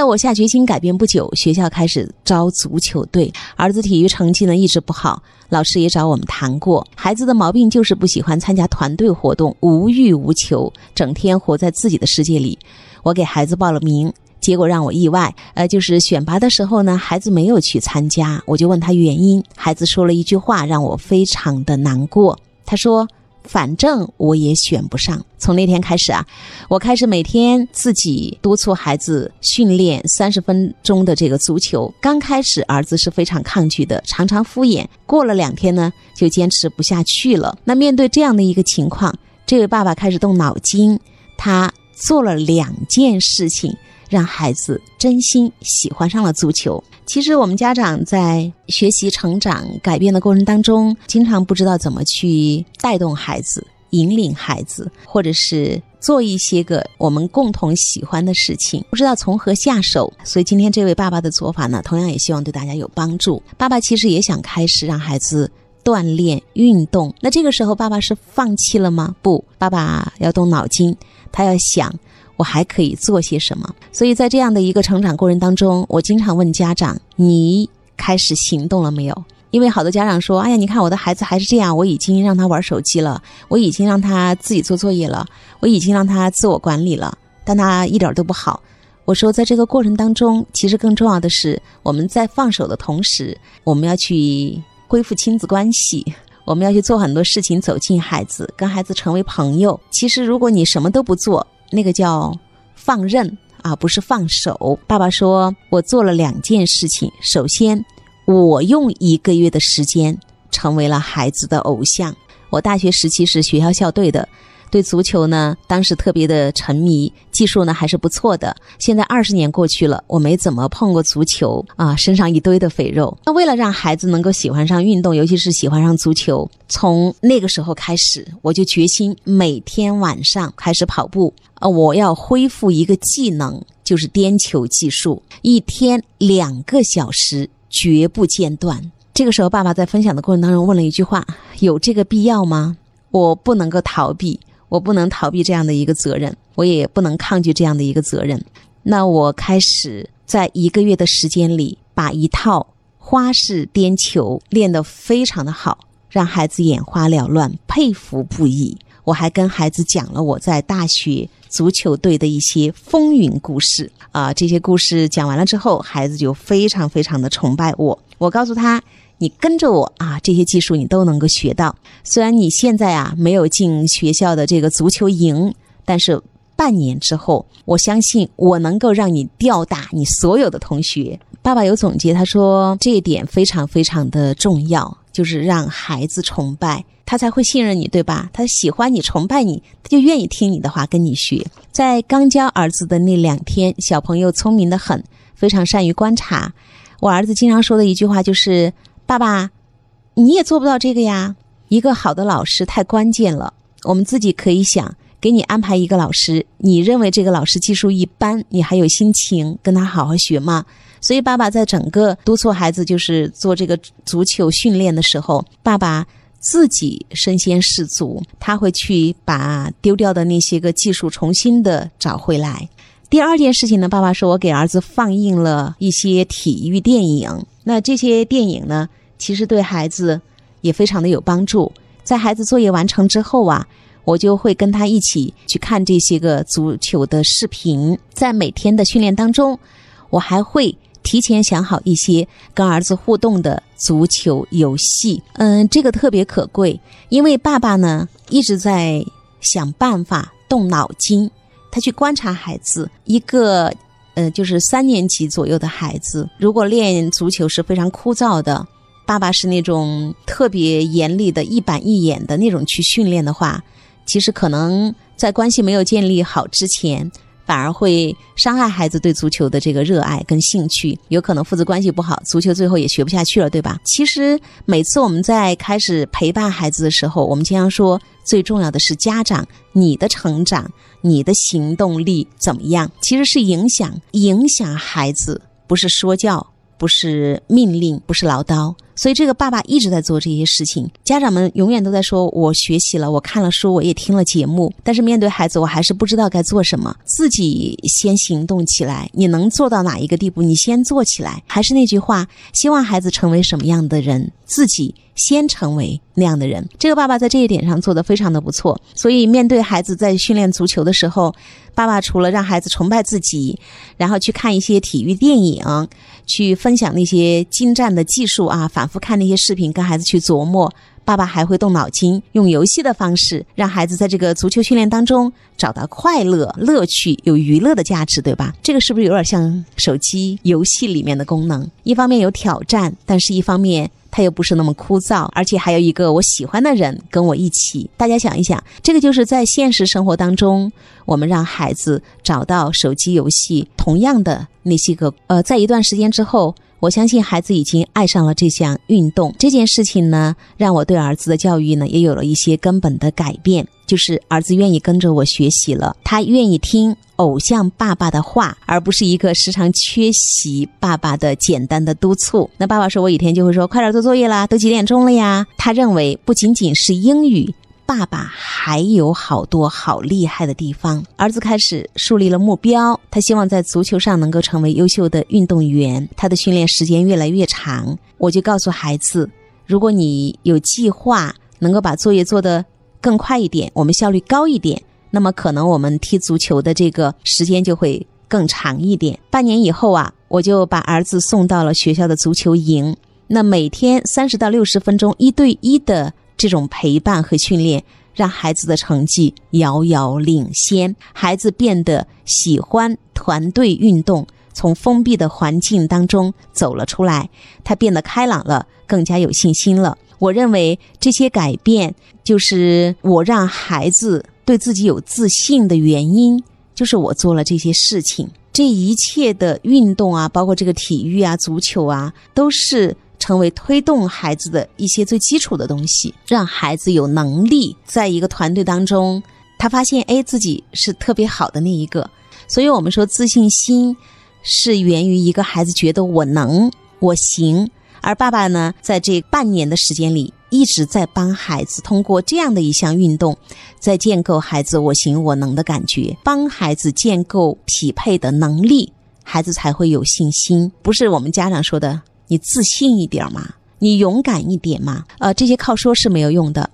在我下决心改变不久，学校开始招足球队。儿子体育成绩呢一直不好，老师也找我们谈过。孩子的毛病就是不喜欢参加团队活动，无欲无求，整天活在自己的世界里。我给孩子报了名，结果让我意外。呃，就是选拔的时候呢，孩子没有去参加，我就问他原因，孩子说了一句话，让我非常的难过。他说。反正我也选不上。从那天开始啊，我开始每天自己督促孩子训练三十分钟的这个足球。刚开始儿子是非常抗拒的，常常敷衍。过了两天呢，就坚持不下去了。那面对这样的一个情况，这位爸爸开始动脑筋，他做了两件事情。让孩子真心喜欢上了足球。其实我们家长在学习、成长、改变的过程当中，经常不知道怎么去带动孩子、引领孩子，或者是做一些个我们共同喜欢的事情，不知道从何下手。所以今天这位爸爸的做法呢，同样也希望对大家有帮助。爸爸其实也想开始让孩子锻炼运动，那这个时候爸爸是放弃了吗？不，爸爸要动脑筋，他要想。我还可以做些什么？所以在这样的一个成长过程当中，我经常问家长：“你开始行动了没有？”因为好多家长说：“哎呀，你看我的孩子还是这样，我已经让他玩手机了，我已经让他自己做作业了，我已经让他自我管理了，但他一点都不好。”我说，在这个过程当中，其实更重要的是，我们在放手的同时，我们要去恢复亲子关系，我们要去做很多事情，走进孩子，跟孩子成为朋友。其实，如果你什么都不做，那个叫放任啊，不是放手。爸爸说，我做了两件事情。首先，我用一个月的时间成为了孩子的偶像。我大学时期是学校校队的。对足球呢，当时特别的沉迷，技术呢还是不错的。现在二十年过去了，我没怎么碰过足球啊，身上一堆的肥肉。那为了让孩子能够喜欢上运动，尤其是喜欢上足球，从那个时候开始，我就决心每天晚上开始跑步。呃，我要恢复一个技能，就是颠球技术，一天两个小时，绝不间断。这个时候，爸爸在分享的过程当中问了一句话：有这个必要吗？我不能够逃避。我不能逃避这样的一个责任，我也不能抗拒这样的一个责任。那我开始在一个月的时间里，把一套花式颠球练得非常的好，让孩子眼花缭乱，佩服不已。我还跟孩子讲了我在大学足球队的一些风云故事啊，这些故事讲完了之后，孩子就非常非常的崇拜我。我告诉他。你跟着我啊，这些技术你都能够学到。虽然你现在啊没有进学校的这个足球营，但是半年之后，我相信我能够让你吊打你所有的同学。爸爸有总结，他说这一点非常非常的重要，就是让孩子崇拜他才会信任你，对吧？他喜欢你，崇拜你，他就愿意听你的话，跟你学。在刚教儿子的那两天，小朋友聪明的很，非常善于观察。我儿子经常说的一句话就是。爸爸，你也做不到这个呀！一个好的老师太关键了。我们自己可以想，给你安排一个老师，你认为这个老师技术一般，你还有心情跟他好好学吗？所以，爸爸在整个督促孩子就是做这个足球训练的时候，爸爸自己身先士卒，他会去把丢掉的那些个技术重新的找回来。第二件事情呢，爸爸说我给儿子放映了一些体育电影，那这些电影呢？其实对孩子也非常的有帮助。在孩子作业完成之后啊，我就会跟他一起去看这些个足球的视频。在每天的训练当中，我还会提前想好一些跟儿子互动的足球游戏。嗯，这个特别可贵，因为爸爸呢一直在想办法动脑筋，他去观察孩子一个呃，就是三年级左右的孩子，如果练足球是非常枯燥的。爸爸是那种特别严厉的、一板一眼的那种去训练的话，其实可能在关系没有建立好之前，反而会伤害孩子对足球的这个热爱跟兴趣，有可能父子关系不好，足球最后也学不下去了，对吧？其实每次我们在开始陪伴孩子的时候，我们经常说，最重要的是家长你的成长、你的行动力怎么样？其实是影响影响孩子，不是说教，不是命令，不是唠叨。所以这个爸爸一直在做这些事情。家长们永远都在说：“我学习了，我看了书，我也听了节目。”但是面对孩子，我还是不知道该做什么。自己先行动起来，你能做到哪一个地步？你先做起来。还是那句话，希望孩子成为什么样的人，自己。先成为那样的人，这个爸爸在这一点上做得非常的不错。所以，面对孩子在训练足球的时候，爸爸除了让孩子崇拜自己，然后去看一些体育电影，去分享那些精湛的技术啊，反复看那些视频，跟孩子去琢磨。爸爸还会动脑筋，用游戏的方式让孩子在这个足球训练当中找到快乐、乐趣，有娱乐的价值，对吧？这个是不是有点像手机游戏里面的功能？一方面有挑战，但是一方面。他又不是那么枯燥，而且还有一个我喜欢的人跟我一起。大家想一想，这个就是在现实生活当中，我们让孩子找到手机游戏同样的那些个呃，在一段时间之后，我相信孩子已经爱上了这项运动。这件事情呢，让我对儿子的教育呢也有了一些根本的改变，就是儿子愿意跟着我学习了，他愿意听。偶像爸爸的话，而不是一个时常缺席爸爸的简单的督促。那爸爸说，我一天就会说，快点做作业啦，都几点钟了呀？他认为不仅仅是英语，爸爸还有好多好厉害的地方。儿子开始树立了目标，他希望在足球上能够成为优秀的运动员。他的训练时间越来越长，我就告诉孩子，如果你有计划，能够把作业做得更快一点，我们效率高一点。那么可能我们踢足球的这个时间就会更长一点。半年以后啊，我就把儿子送到了学校的足球营。那每天三十到六十分钟一对一的这种陪伴和训练，让孩子的成绩遥遥领先，孩子变得喜欢团队运动，从封闭的环境当中走了出来，他变得开朗了，更加有信心了。我认为这些改变就是我让孩子。对自己有自信的原因，就是我做了这些事情。这一切的运动啊，包括这个体育啊、足球啊，都是成为推动孩子的一些最基础的东西，让孩子有能力在一个团队当中，他发现哎自己是特别好的那一个。所以我们说，自信心是源于一个孩子觉得我能、我行。而爸爸呢，在这半年的时间里，一直在帮孩子通过这样的一项运动，在建构孩子我行我能的感觉，帮孩子建构匹配的能力，孩子才会有信心。不是我们家长说的，你自信一点嘛，你勇敢一点嘛，呃，这些靠说是没有用的。